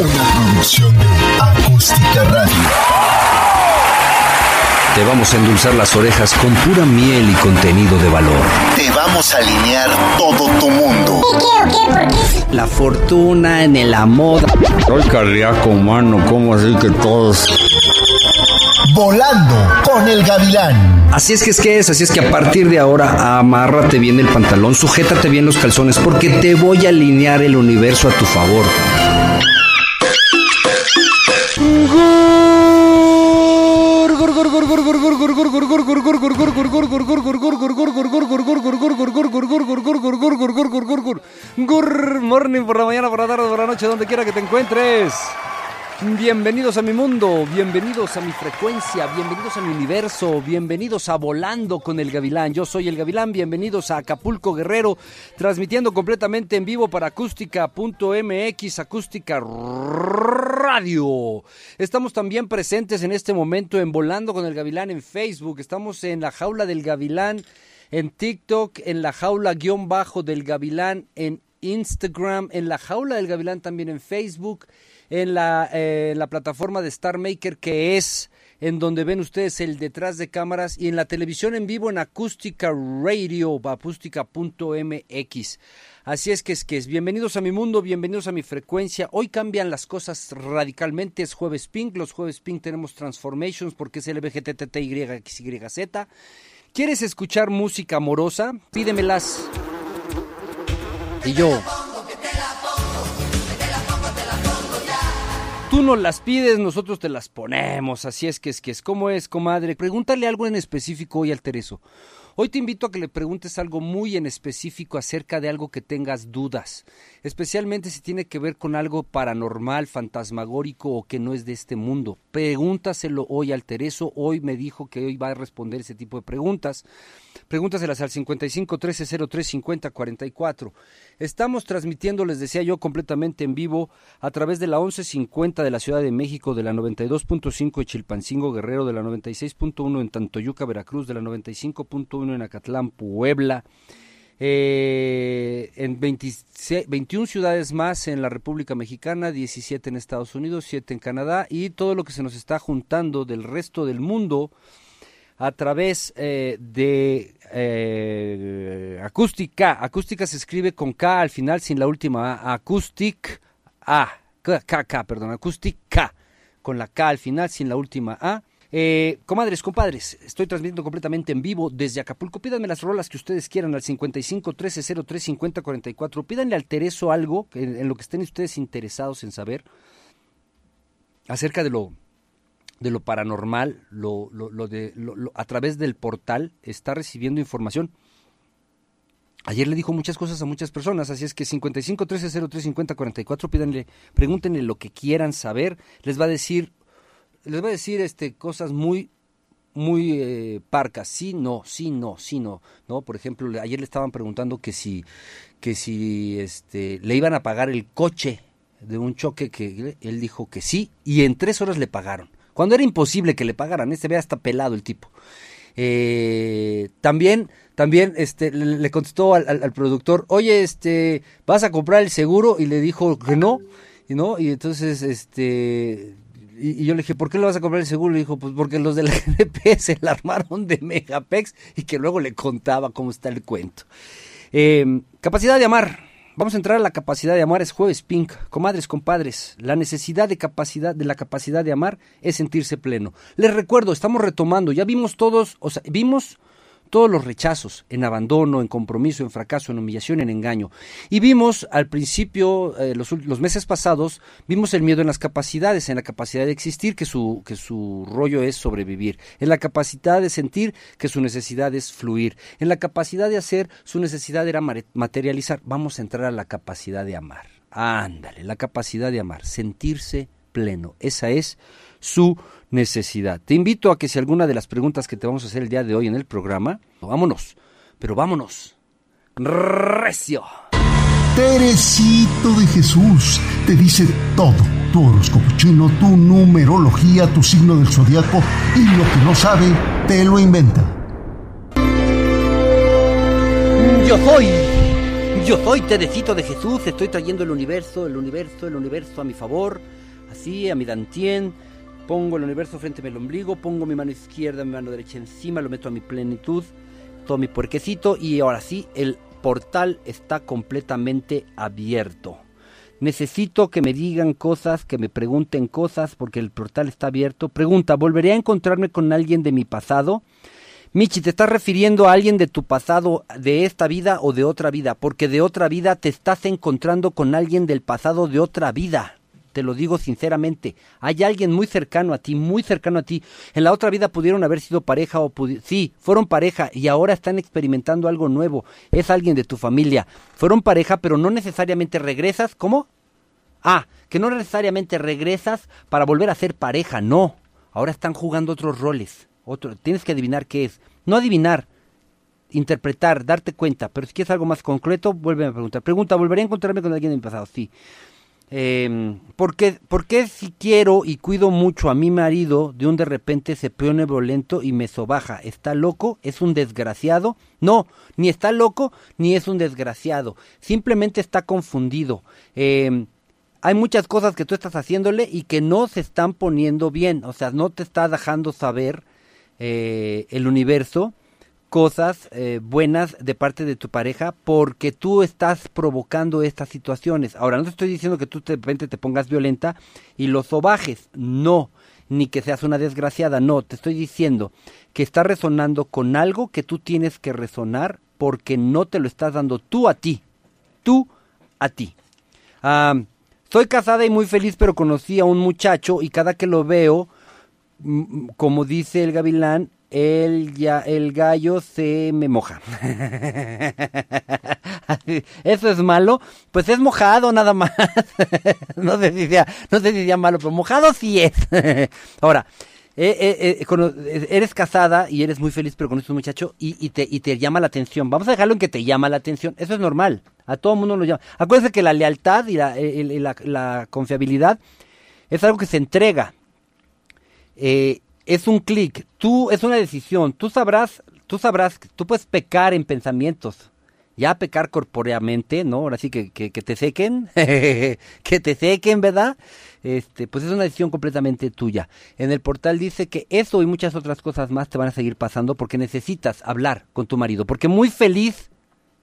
Una producción de Acústica Radio. Te vamos a endulzar las orejas con pura miel y contenido de valor. Te vamos a alinear todo tu mundo. La fortuna en el amor. Soy cardíaco humano, ¿cómo así que todos? Volando con el gavilán. Así es que es que es, así es que a partir de ahora amárrate bien el pantalón, sujétate bien los calzones porque te voy a alinear el universo a tu favor. Morning por la mañana, por la tarde, por la noche, donde quiera que te encuentres. Bienvenidos a mi mundo, bienvenidos a mi frecuencia, bienvenidos a mi universo, bienvenidos a Volando con el Gavilán. Yo soy el Gavilán, bienvenidos a Acapulco Guerrero, transmitiendo completamente en vivo para acústica.mx, acústica radio. Estamos también presentes en este momento en Volando con el Gavilán en Facebook, estamos en la jaula del Gavilán en TikTok, en la jaula guion bajo del Gavilán en Instagram, en la jaula del Gavilán también en Facebook en la, eh, la plataforma de Star Maker, que es en donde ven ustedes el detrás de cámaras y en la televisión en vivo en Acústica Radio, acústica.mx. Así es que es que es. Bienvenidos a mi mundo, bienvenidos a mi frecuencia. Hoy cambian las cosas radicalmente. Es jueves Pink. Los jueves Pink tenemos Transformations porque es LBGTTYXYZ. ¿Quieres escuchar música amorosa? Pídemelas. Y yo. Tú nos las pides, nosotros te las ponemos. Así es que es que es. ¿Cómo es, comadre? Pregúntale algo en específico hoy al Tereso. Hoy te invito a que le preguntes algo muy en específico acerca de algo que tengas dudas, especialmente si tiene que ver con algo paranormal, fantasmagórico o que no es de este mundo. Pregúntaselo hoy al Tereso, hoy me dijo que hoy va a responder ese tipo de preguntas. Pregúntaselas al 55 13 03 50 44. Estamos transmitiendo, les decía yo, completamente en vivo a través de la 1150 de la Ciudad de México, de la 92.5 de Chilpancingo Guerrero, de la 96.1 en Tantoyuca, Veracruz, de la 95.1 en Acatlán, Puebla. Eh, en 21 ciudades más en la República Mexicana, 17 en Estados Unidos, 7 en Canadá y todo lo que se nos está juntando del resto del mundo a través eh, de eh, acústica. Acústica se escribe con K al final sin la última A. A. K, K, perdón. Acústica con la K al final sin la última A. Eh, comadres, compadres, estoy transmitiendo completamente en vivo desde Acapulco. Pídanme las rolas que ustedes quieran al 55 13 03 50 44. Pídanle al Tereso algo en, lo que estén ustedes interesados en saber acerca de lo de lo paranormal, lo, lo, lo de, lo, a través del portal está recibiendo información. Ayer le dijo muchas cosas a muchas personas, así es que 55 13 03 50 44, pídanle, pregúntenle lo que quieran saber, les va a decir, les va a decir este cosas muy muy eh, parcas, sí, no, sí, no, sí, no, no, por ejemplo, ayer le estaban preguntando que si que si este le iban a pagar el coche de un choque que él dijo que sí y en tres horas le pagaron cuando era imposible que le pagaran, este vea hasta pelado el tipo. Eh, también, también este, le contestó al, al, productor, oye, este, ¿vas a comprar el seguro? Y le dijo que no, y no, y entonces, este, y, yo le dije, ¿por qué lo vas a comprar el seguro? Y dijo, pues porque los del GNP se la armaron de Megapex y que luego le contaba cómo está el cuento. Eh, capacidad de amar. Vamos a entrar a la capacidad de amar, es jueves pink. Comadres, compadres, la necesidad de capacidad, de la capacidad de amar es sentirse pleno. Les recuerdo, estamos retomando, ya vimos todos, o sea, vimos todos los rechazos, en abandono, en compromiso, en fracaso, en humillación, en engaño. Y vimos al principio, eh, los, los, meses pasados, vimos el miedo en las capacidades, en la capacidad de existir, que su, que su rollo es sobrevivir, en la capacidad de sentir, que su necesidad es fluir, en la capacidad de hacer, su necesidad era materializar. Vamos a entrar a la capacidad de amar. Ándale, la capacidad de amar, sentirse pleno. Esa es su necesidad. Te invito a que si alguna de las preguntas que te vamos a hacer el día de hoy en el programa, vámonos, pero vámonos. Recio. Teresito de Jesús te dice todo. Tu horóscopo chino, tu numerología, tu signo del zodiaco y lo que no sabe, te lo inventa. Yo soy Yo soy Tedecito de Jesús, estoy trayendo el universo, el universo, el universo a mi favor, así, a mi dantien. Pongo el universo frente a mi ombligo, pongo mi mano izquierda, mi mano derecha encima, lo meto a mi plenitud, todo mi puerquecito y ahora sí, el portal está completamente abierto. Necesito que me digan cosas, que me pregunten cosas, porque el portal está abierto. Pregunta, ¿volveré a encontrarme con alguien de mi pasado? Michi, ¿te estás refiriendo a alguien de tu pasado, de esta vida o de otra vida? Porque de otra vida te estás encontrando con alguien del pasado de otra vida. Te lo digo sinceramente. Hay alguien muy cercano a ti, muy cercano a ti. En la otra vida pudieron haber sido pareja o sí, fueron pareja y ahora están experimentando algo nuevo. Es alguien de tu familia. Fueron pareja, pero no necesariamente regresas. ¿Cómo? Ah, que no necesariamente regresas para volver a ser pareja. No. Ahora están jugando otros roles. Otro, tienes que adivinar qué es. No adivinar, interpretar, darte cuenta. Pero si quieres algo más concreto, vuelve a preguntar. Pregunta, ¿volveré a encontrarme con alguien en mi pasado? Sí. Eh, ¿por, qué, ¿Por qué si quiero y cuido mucho a mi marido, de un de repente se pone violento y me sobaja? ¿Está loco? ¿Es un desgraciado? No, ni está loco ni es un desgraciado. Simplemente está confundido. Eh, hay muchas cosas que tú estás haciéndole y que no se están poniendo bien. O sea, no te está dejando saber eh, el universo cosas eh, buenas de parte de tu pareja porque tú estás provocando estas situaciones. Ahora, no te estoy diciendo que tú de repente te pongas violenta y lo sobajes, no, ni que seas una desgraciada, no, te estoy diciendo que está resonando con algo que tú tienes que resonar porque no te lo estás dando tú a ti, tú a ti. Soy casada y muy feliz, pero conocí a un muchacho y cada que lo veo, como dice el gavilán, el, ya, el gallo se me moja. Eso es malo. Pues es mojado nada más. no, sé si sea, no malo, pero mojado sí es. Ahora, eh, eh, eh, eres casada y eres muy feliz, pero con este muchacho y, te, y te llama la atención. Vamos a dejarlo en que te llama la atención. Eso es normal. A todo mundo lo llama. Acuérdense que la lealtad y la, la, la confiabilidad es algo que se entrega. Eh, es un clic, tú es una decisión, tú sabrás, tú sabrás, tú puedes pecar en pensamientos, ya pecar corpóreamente, ¿no? Ahora sí que, que, te sequen, que te sequen, ¿verdad? Este, pues es una decisión completamente tuya. En el portal dice que eso y muchas otras cosas más te van a seguir pasando porque necesitas hablar con tu marido, porque muy feliz,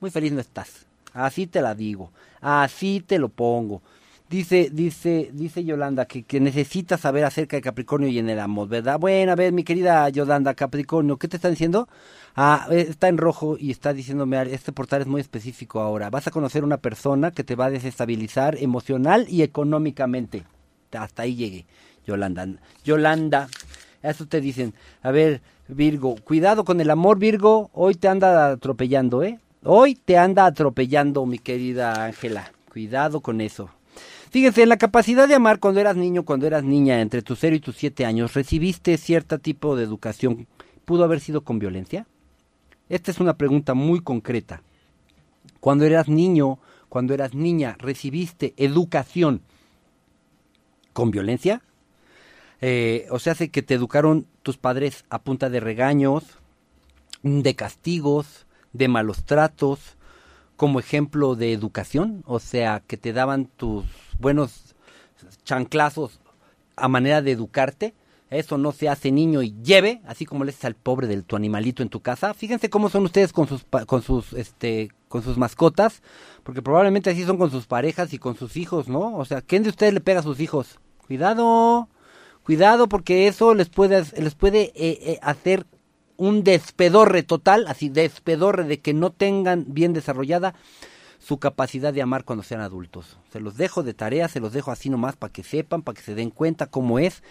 muy feliz no estás. Así te la digo, así te lo pongo. Dice, dice, dice Yolanda que, que necesita saber acerca de Capricornio y en el amor, ¿verdad? Bueno, a ver, mi querida Yolanda, Capricornio, ¿qué te está diciendo? Ah, eh, está en rojo y está diciéndome, este portal es muy específico ahora. Vas a conocer una persona que te va a desestabilizar emocional y económicamente. Hasta ahí llegue, Yolanda. Yolanda, eso te dicen. A ver, Virgo, cuidado con el amor, Virgo. Hoy te anda atropellando, ¿eh? Hoy te anda atropellando, mi querida Ángela. Cuidado con eso. Fíjense, la capacidad de amar cuando eras niño, cuando eras niña, entre tus 0 y tus 7 años, ¿recibiste cierto tipo de educación? ¿Pudo haber sido con violencia? Esta es una pregunta muy concreta. Cuando eras niño, cuando eras niña, ¿recibiste educación con violencia? Eh, o sea, hace que te educaron tus padres a punta de regaños, de castigos, de malos tratos, como ejemplo de educación, o sea, que te daban tus buenos chanclazos a manera de educarte. Eso no se hace niño y lleve, así como le haces al pobre de tu animalito en tu casa. Fíjense cómo son ustedes con sus con sus este con sus mascotas, porque probablemente así son con sus parejas y con sus hijos, ¿no? O sea, ¿quién de ustedes le pega a sus hijos? Cuidado, cuidado porque eso les puede les puede eh, eh, hacer un despedorre total, así despedorre de que no tengan bien desarrollada su capacidad de amar cuando sean adultos. Se los dejo de tarea, se los dejo así nomás para que sepan, para que se den cuenta cómo es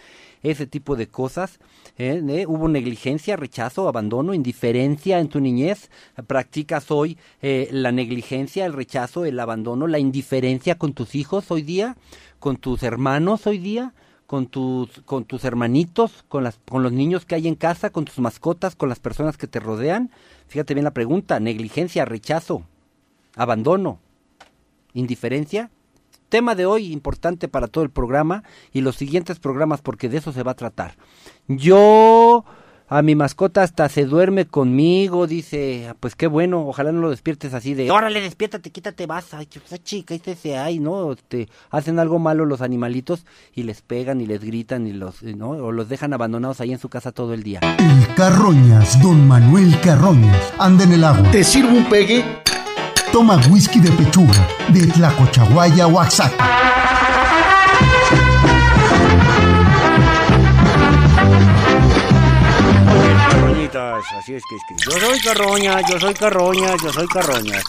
ese tipo de cosas. ¿eh? Hubo negligencia, rechazo, abandono, indiferencia en tu niñez. Practicas hoy eh, la negligencia, el rechazo, el abandono, la indiferencia con tus hijos hoy día, con tus hermanos hoy día con tus, con tus hermanitos, con, las, con los niños que hay en casa, con tus mascotas, con las personas que te rodean. Fíjate bien la pregunta, negligencia, rechazo, abandono, indiferencia. Tema de hoy importante para todo el programa y los siguientes programas porque de eso se va a tratar. Yo A mi mascota hasta se duerme conmigo, dice, "Ah, pues qué bueno, ojalá no lo despiertes así de, órale, despiértate, quítate, vas, ay, que esa chica, este se ay, ¿no? Te hacen algo malo los animalitos y les pegan y les gritan y los, ¿no? O los dejan abandonados ahí en su casa todo el día. El Carroñas, don Manuel Carroñas, anda en el agua. ¿Te sirvo un pegue? Toma whisky de pechuga, de Tlacochahuaya, Oaxaca. Así es que, es que yo soy carroña, yo soy carroña, yo soy carroña.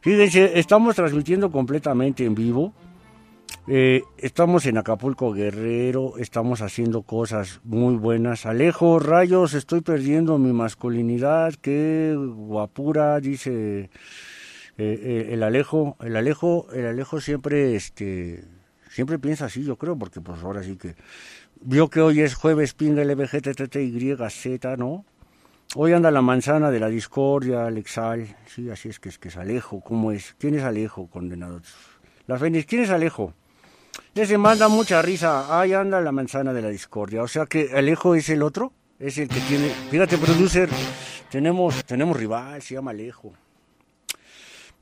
Fíjense, estamos transmitiendo completamente en vivo. Eh, estamos en Acapulco Guerrero, estamos haciendo cosas muy buenas. Alejo, rayos, estoy perdiendo mi masculinidad, qué guapura, dice eh, eh, el Alejo. El Alejo, el Alejo siempre, este, siempre piensa así, yo creo, porque pues ahora sí que vio que hoy es jueves pinga LBGTTY Z, ¿no? Hoy anda la manzana de la discordia, Alexal, sí, así es que es que es Alejo, ¿cómo es? ¿Quién es Alejo, condenado? La Fénix, ¿quién es Alejo? Ese manda mucha risa, ahí anda la manzana de la discordia, o sea que Alejo es el otro, es el que tiene, fíjate, producer, tenemos, tenemos rival, se llama Alejo.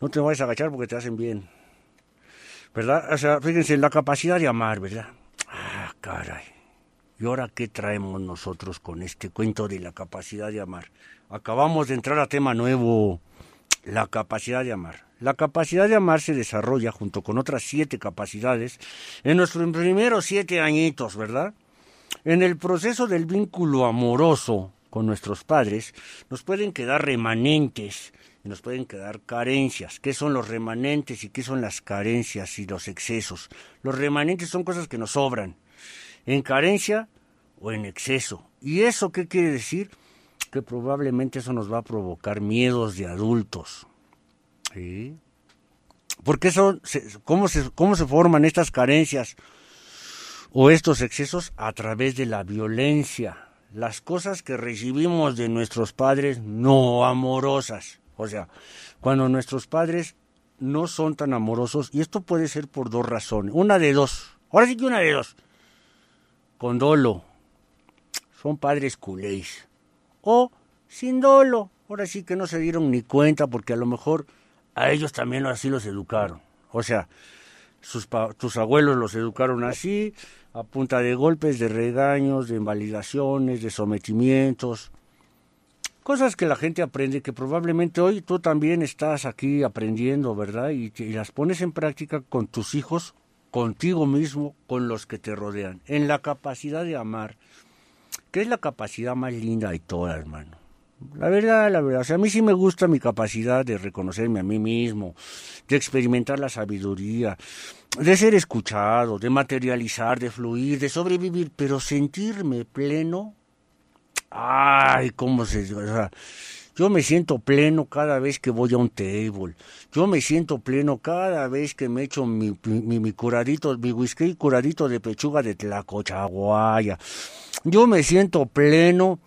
No te vayas a agachar porque te hacen bien. ¿Verdad? O sea, fíjense, la capacidad de amar, ¿verdad? Ah, caray. ¿Y ahora qué traemos nosotros con este cuento de la capacidad de amar? Acabamos de entrar a tema nuevo, la capacidad de amar. La capacidad de amar se desarrolla junto con otras siete capacidades en nuestros primeros siete añitos, ¿verdad? En el proceso del vínculo amoroso con nuestros padres nos pueden quedar remanentes y nos pueden quedar carencias. ¿Qué son los remanentes y qué son las carencias y los excesos? Los remanentes son cosas que nos sobran, en carencia o en exceso. ¿Y eso qué quiere decir? Que probablemente eso nos va a provocar miedos de adultos. ¿Sí? Porque eso, ¿cómo, se, ¿cómo se forman estas carencias o estos excesos? A través de la violencia. Las cosas que recibimos de nuestros padres no amorosas. O sea, cuando nuestros padres no son tan amorosos, y esto puede ser por dos razones. Una de dos. Ahora sí que una de dos. Con dolo. Son padres culés. O sin dolo. Ahora sí que no se dieron ni cuenta porque a lo mejor a ellos también así los educaron. O sea, sus, abuelos los educaron así, a punta de golpes, de regaños, de invalidaciones, de sometimientos. Cosas que la gente aprende, que probablemente hoy tú también estás aquí aprendiendo, ¿verdad? Y las pones en práctica con tus hijos, contigo mismo, con los que te rodean. En la capacidad de amar, que es la capacidad más linda de todas, hermano. La verdad, la verdad, o sea, a mí sí me gusta mi capacidad de reconocerme a mí mismo, de experimentar la sabiduría, de ser escuchado, de materializar, de fluir, de sobrevivir, pero sentirme pleno, ay, cómo se, o yo me siento pleno cada vez que voy a un table. Yo me siento pleno cada vez que me echo mi, mi, mi curadito, mi whisky curadito de pechuga de tlacochaguaya. Yo me siento pleno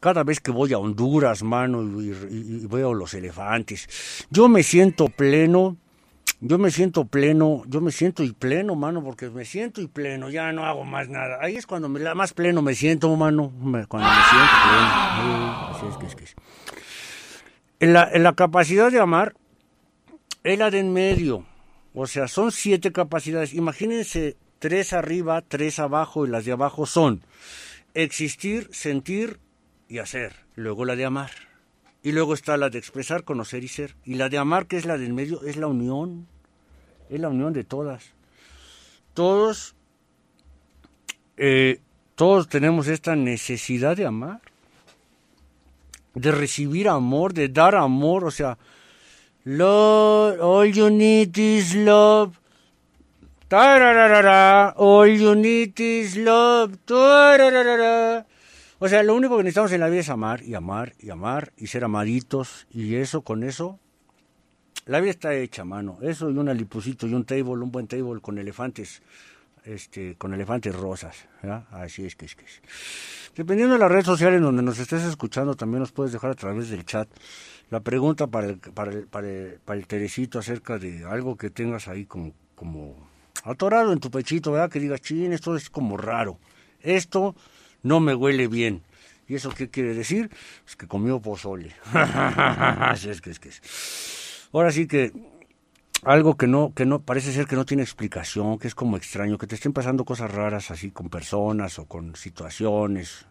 cada vez que voy a Honduras, mano, y, y, y, veo los elefantes, yo me siento pleno, yo me siento pleno, yo me siento y pleno, mano, porque me siento y pleno, ya no hago más nada. Ahí es cuando me, la más pleno me siento, mano, cuando me siento pleno. Así es que es que es. En la, en la capacidad de amar, es la de en medio. O sea, son siete capacidades. Imagínense tres arriba, tres abajo, y las de abajo son existir, sentir, y hacer, luego la de amar. Y luego está la de expresar, conocer y ser. Y la de amar, que es la del medio, es la unión. Es la unión de todas. Todos, eh, todos tenemos esta necesidad de amar. De recibir amor, de dar amor. O sea, love, all you need is love. Tararara, all you need is love. O sea, lo único que necesitamos en la vida es amar y amar y amar y ser amaditos y eso, con eso, la vida está hecha, mano. Eso y un alipucito y un table, un buen table con elefantes, este, con elefantes rosas, ¿ya? Así es que es que es. Dependiendo de las redes sociales donde nos estés escuchando, también nos puedes dejar a través del chat la pregunta para el, para el, para el, para el Teresito acerca de algo que tengas ahí como, como atorado en tu pechito, ¿verdad? Que digas, chin, esto es como raro esto no me huele bien. ¿Y eso qué quiere decir? Pues que comió pozole. es que, es que. Ahora sí que algo que no, que no, parece ser que no tiene explicación, que es como extraño, que te estén pasando cosas raras así con personas o con situaciones.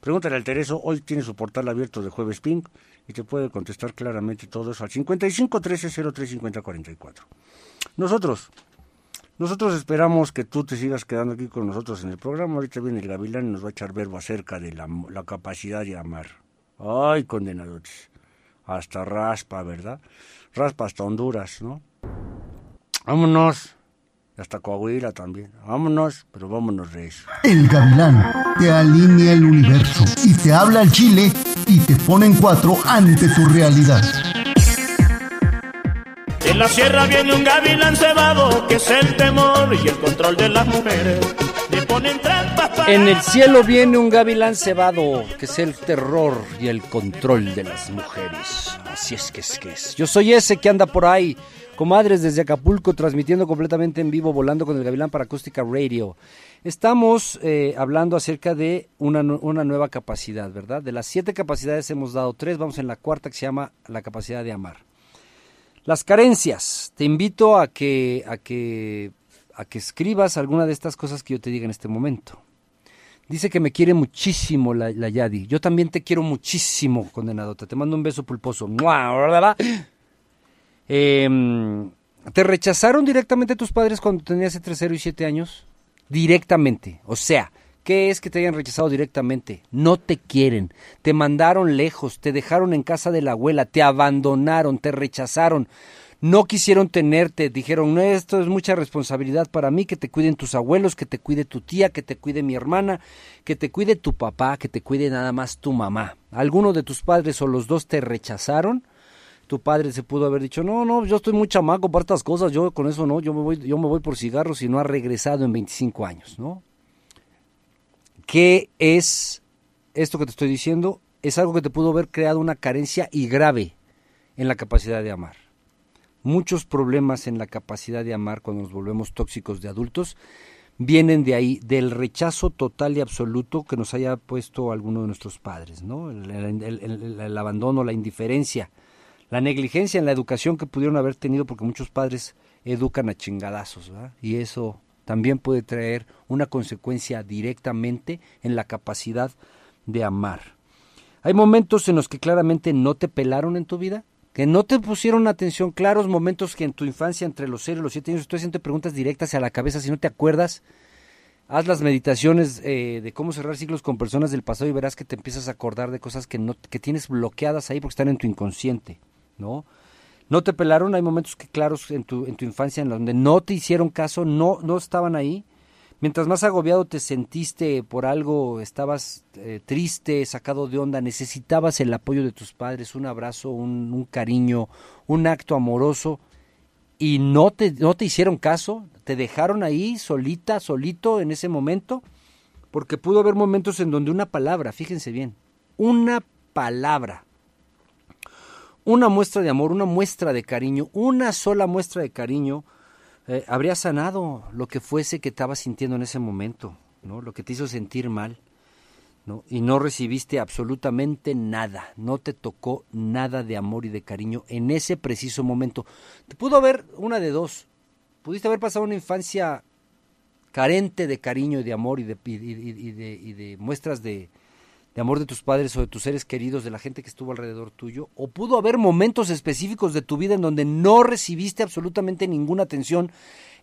Pregúntale al Tereso, hoy tiene su portal abierto de Jueves Pink y te puede contestar claramente todo eso al 55 13 03 50 44. Nosotros, nosotros esperamos que tú te sigas quedando aquí con nosotros en el programa. Ahorita viene el Gavilán y nos va a echar verbo acerca de la, capacidad de amar. Ay, condenadores. Hasta raspa, ¿verdad? Raspa hasta Honduras, ¿no? Vámonos. Hasta Coahuila también. Vámonos, pero vámonos de eso. El gavilán te alinea el universo y te habla al chile y te pone en cuatro ante tu realidad. En la sierra viene un gavilán cebado, que es el temor y el control de las mujeres. Le ponen trampas para... En el cielo viene un gavilán cebado, que es el terror y el control de las mujeres. Así es que es que es. Yo soy ese que anda por ahí Comadres desde Acapulco, transmitiendo completamente en vivo, volando con el Gavilán para Acústica Radio. Estamos eh, hablando acerca de una, una, nueva capacidad, ¿verdad? De las siete capacidades hemos dado tres, vamos en la cuarta que se llama la capacidad de amar. Las carencias. Te invito a que, a que, a que escribas alguna de estas cosas que yo te diga en este momento. Dice que me quiere muchísimo la, la Yadi. Yo también te quiero muchísimo, condenadota. Te mando un beso pulposo. Eh, ¿Te rechazaron directamente tus padres cuando tenías entre 0 y 7 años? Directamente. O sea, ¿qué es que te hayan rechazado directamente? No te quieren. Te mandaron lejos, te dejaron en casa de la abuela, te abandonaron, te rechazaron. No quisieron tenerte, dijeron, no, esto es mucha responsabilidad para mí, que te cuiden tus abuelos, que te cuide tu tía, que te cuide mi hermana, que te cuide tu papá, que te cuide nada más tu mamá. ¿Alguno de tus padres o los dos te rechazaron? tu padre se pudo haber dicho, no, no, yo estoy muy chamaco para estas cosas, yo con eso no, yo me voy, yo me voy por cigarros y no ha regresado en 25 años, ¿no? ¿Qué es esto que te estoy diciendo? Es algo que te pudo haber creado una carencia y grave en la capacidad de amar. Muchos problemas en la capacidad de amar cuando nos volvemos tóxicos de adultos vienen de ahí, del rechazo total y absoluto que nos haya puesto alguno de nuestros padres, ¿no? El, el abandono, la indiferencia, la negligencia en la educación que pudieron haber tenido porque muchos padres educan a chingadazos, Y eso también puede traer una consecuencia directamente en la capacidad de amar. Hay momentos en los que claramente no te pelaron en tu vida, que no te pusieron atención, claros momentos que en tu infancia entre los 0 y los 7 años estoy haciendo preguntas directas a la cabeza, si no te acuerdas, haz las meditaciones eh, de cómo cerrar ciclos con personas del pasado y verás que te empiezas a acordar de cosas que, no, que tienes bloqueadas ahí porque están en tu inconsciente. ¿no? No te pelaron, hay momentos que claros en tu, en tu infancia en donde no te hicieron caso, no, no estaban ahí. Mientras más agobiado te sentiste por algo, estabas eh, triste, sacado de onda, necesitabas el apoyo de tus padres, un abrazo, un, un cariño, un acto amoroso, y no te, no te hicieron caso, te dejaron ahí solita, solito en ese momento, porque pudo haber momentos en donde una palabra, fíjense bien, una palabra una muestra de amor, una muestra de cariño, una sola muestra de cariño, eh, habría sanado lo que fuese que estabas sintiendo en ese momento, ¿no? Lo que te hizo sentir mal, ¿no? Y no recibiste absolutamente nada, no te tocó nada de amor y de cariño en ese preciso momento. Te pudo haber una de dos. Pudiste haber pasado una infancia carente de cariño y de amor y de, y de muestras de, de amor de tus padres o de tus seres queridos, de la gente que estuvo alrededor tuyo, o pudo haber momentos específicos de tu vida en donde no recibiste absolutamente ninguna atención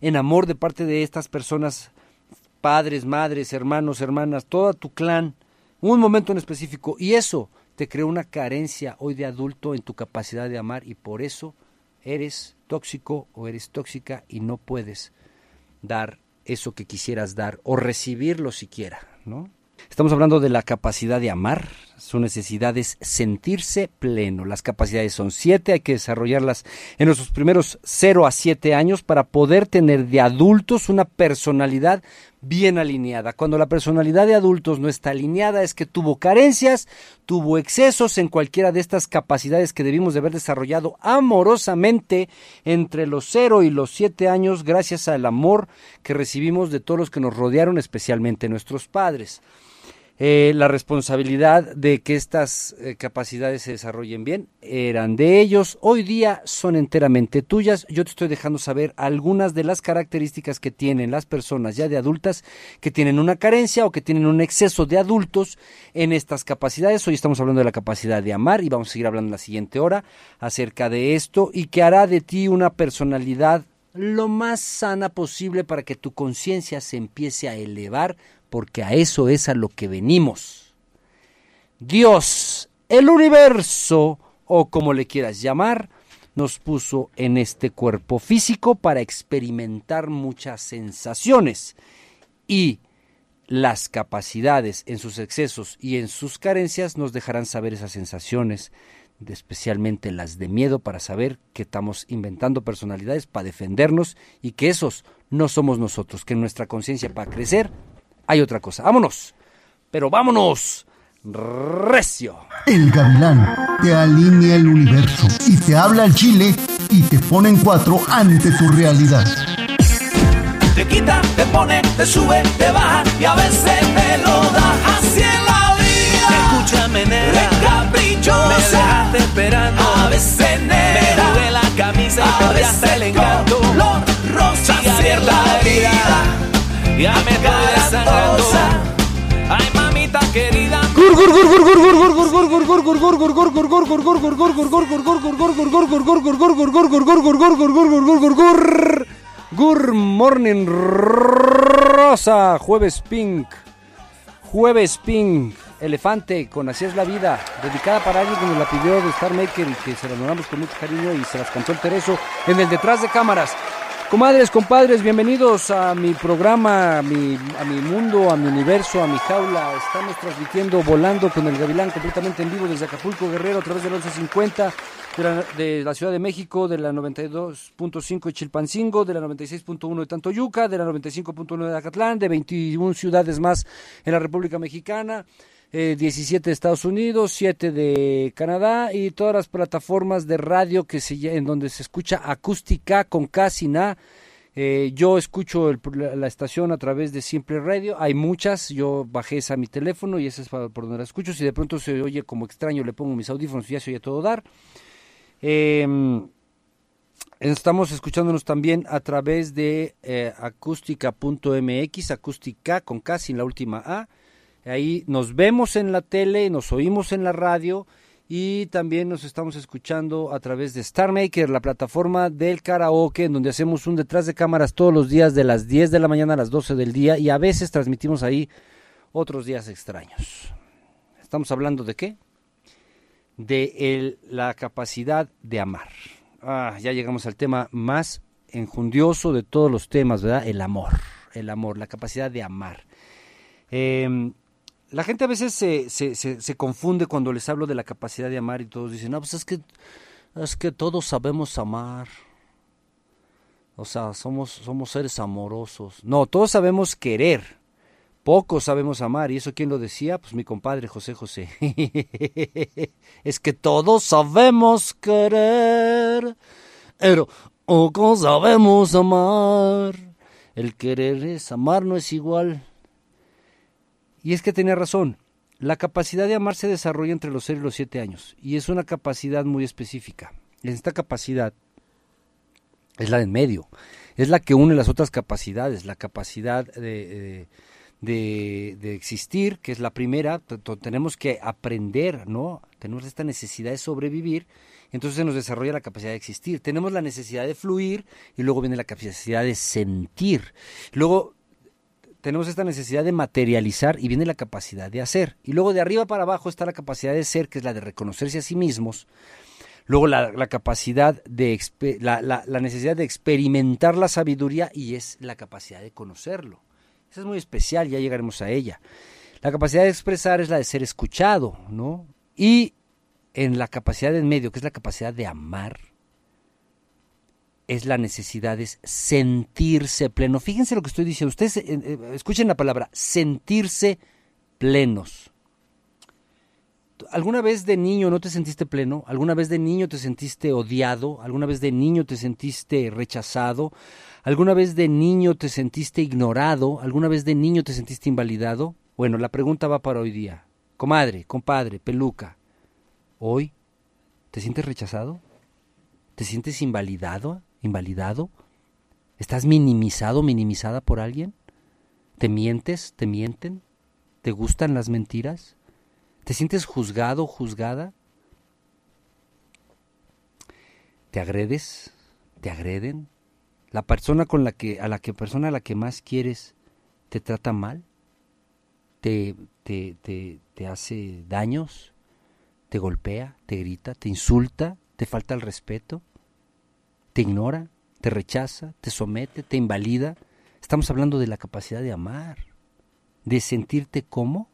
en amor de parte de estas personas, padres, madres, hermanos, hermanas, todo tu clan, un momento en específico, y eso te creó una carencia hoy de adulto en tu capacidad de amar y por eso eres tóxico o eres tóxica y no puedes dar eso que quisieras dar o recibirlo siquiera, ¿no? Estamos hablando de la capacidad de amar, Su necesidad es sentirse pleno. Las capacidades son siete, hay que desarrollarlas en nuestros primeros 0 a 7 años para poder tener de adultos una personalidad bien alineada. Cuando la personalidad de adultos no está alineada es que tuvo carencias, tuvo excesos en cualquiera de estas capacidades que debimos de haber desarrollado amorosamente entre los 0 y los 7 años gracias al amor que recibimos de todos los que nos rodearon, especialmente nuestros padres. Eh, la responsabilidad de que estas eh, capacidades se desarrollen bien eran de ellos, hoy día son enteramente tuyas. Yo te estoy dejando saber algunas de las características que tienen las personas ya de adultas que tienen una carencia o que tienen un exceso de adultos en estas capacidades. Hoy estamos hablando de la capacidad de amar y vamos a seguir hablando en la siguiente hora acerca de esto y que hará de ti una personalidad lo más sana posible para que tu conciencia se empiece a elevar porque a eso es a lo que venimos. Dios, el universo, o como le quieras llamar, nos puso en este cuerpo físico para experimentar muchas sensaciones y las capacidades en sus excesos y en sus carencias nos dejarán saber esas sensaciones, especialmente las de miedo, para saber que estamos inventando personalidades para defendernos y que esos no somos nosotros, que nuestra conciencia para crecer hay otra cosa. Vámonos. Pero vámonos. Recio. El gavilán te alinea el universo y te habla al chile y te pone en cuatro ante tu realidad. Te quita, te pone, te sube, te baja y a veces te lo da así en la vida. Escúchame, nena. Caprichosa. Me dejaste esperando. A veces Me negra. jugué la camisa y A veces el encanto. color rosa Sigue así abierta en la herida. Ya me estoy desangrando. Garatosa. Ay, mamita querida. Good morning, Rosa. Jueves Pink. Jueves Pink. Elefante con Así es la vida. Dedicada para alguien que nos la pidió de Star Maker y que se la donamos con mucho cariño y se las cantó el Tereso en el detrás de cámaras. Comadres, compadres, bienvenidos a mi programa, a mi, a mi mundo, a mi universo, a mi jaula. Estamos transmitiendo Volando con el Gavilán completamente en vivo desde Acapulco, Guerrero, a través del 1150 de la, de la Ciudad de México, de la 92.5 de Chilpancingo, de la 96.1 de Tantoyuca, de la 95.1 de Acatlán, de 21 ciudades más en la República Mexicana. Eh, 17 de Estados Unidos, 7 de Canadá y todas las plataformas de radio que se, en donde se escucha acústica con K sin A. Eh, yo escucho la, estación a través de Simple Radio, hay muchas, yo bajé esa a mi teléfono y esa es por donde la escucho. Si de pronto se oye como extraño, le pongo mis audífonos y ya se oye todo dar. Em, Estamos escuchándonos también a través de eh, acústica.mx, acústica con K sin la última A. Ahí nos vemos en la tele, nos oímos en la radio y también nos estamos escuchando a través de Star Maker, la plataforma del karaoke, en donde hacemos un detrás de cámaras todos los días de las 10 de la mañana a las 12 del día y a veces transmitimos ahí otros días extraños. ¿Estamos hablando de qué? De la capacidad de amar. Ah, ya llegamos al tema más enjundioso de todos los temas, ¿verdad? El amor, el amor, la capacidad de amar. Em, la gente a veces se, se, se, confunde cuando les hablo de la capacidad de amar y todos dicen, no, pues es que, es que todos sabemos amar. O sea, somos, somos seres amorosos. No, todos sabemos querer. Pocos sabemos amar. ¿Y eso quién lo decía? Pues mi compadre José José. es que todos sabemos querer, pero pocos sabemos amar. El querer es amar, no es igual. Y es que tenía razón. La capacidad de amar se desarrolla entre los 0 y los 7 años. Y es una capacidad muy específica. Esta capacidad es la del medio. Es la que une las otras capacidades. La capacidad de, de, de- de existir, que es la primera. Tenemos que aprender, ¿no? Tenemos esta necesidad de sobrevivir. Entonces se nos desarrolla la capacidad de existir. Tenemos la necesidad de fluir y luego viene la capacidad de sentir. Luego tenemos esta necesidad de materializar y viene la capacidad de hacer. Y luego de arriba para abajo está la capacidad de ser, que es la de reconocerse a sí mismos. Luego la, capacidad de, la, necesidad de experimentar la sabiduría y es la capacidad de conocerlo. Esa es muy especial, ya llegaremos a ella. La capacidad de expresar es la de ser escuchado, ¿no? Y en la capacidad en medio, que es la capacidad de amar, es la necesidad de sentirse pleno. Fíjense lo que estoy diciendo. Ustedes eh, eh, escuchen la palabra, sentirse plenos. ¿Alguna vez de niño no te sentiste pleno? ¿Alguna vez de niño te sentiste odiado? ¿Alguna vez de niño te sentiste rechazado? ¿Alguna vez de niño te sentiste ignorado? ¿Alguna vez de niño te sentiste invalidado? Bueno, la pregunta va para hoy día. Comadre, compadre, peluca, ¿hoy te sientes rechazado? ¿Te sientes invalidado? ¿Invalidado? ¿Estás minimizado, minimizada por alguien? ¿Te mientes? ¿Te mienten? ¿Te gustan las mentiras? ¿Te sientes juzgado, juzgada? ¿Te agredes? ¿Te agreden? ¿La persona con la que a la que persona a la que más quieres te trata mal? ¿Te te, te, te hace daños? ¿Te golpea? ¿Te grita? ¿Te insulta? ¿Te falta el respeto? ¿Te ignora? ¿Te rechaza? ¿Te somete? ¿Te invalida? Estamos hablando de la capacidad de amar, de sentirte como,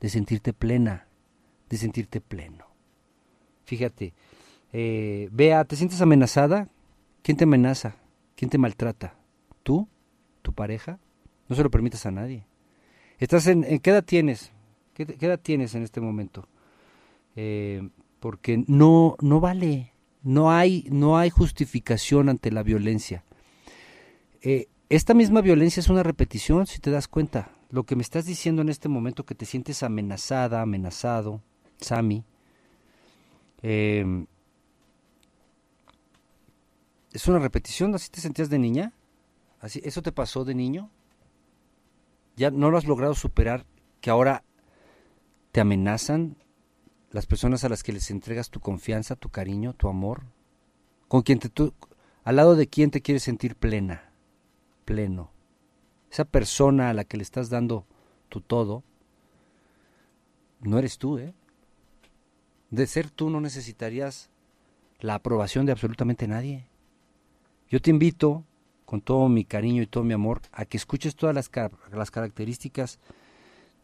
de sentirte plena, de sentirte pleno. Fíjate, eh, Vea, ¿te sientes amenazada? ¿Quién te amenaza? ¿Quién te maltrata? ¿Tú? ¿Tu pareja? No se lo permitas a nadie. ¿Estás en, en qué edad tienes? ¿Qué, qué edad tienes en este momento? Eh, porque no, no vale, no hay, no hay justificación ante la violencia. Eh, esta misma violencia es una repetición, si te das cuenta. Lo que me estás diciendo en este momento, que te sientes amenazada, amenazado, Sami, eh, es una repetición, ¿así te sentías de niña? ¿Así, ¿Eso te pasó de niño? ¿Ya no lo has logrado superar? ¿Que ahora te amenazan las personas a las que les entregas tu confianza, tu cariño, tu amor? ¿Con quien te, tú, al lado de quién te quieres sentir plena, pleno? Esa persona a la que le estás dando tu todo, no eres tú, ¿eh? De ser tú no necesitarías la aprobación de absolutamente nadie. Yo te invito, con todo mi cariño y todo mi amor, a que escuches todas las, las características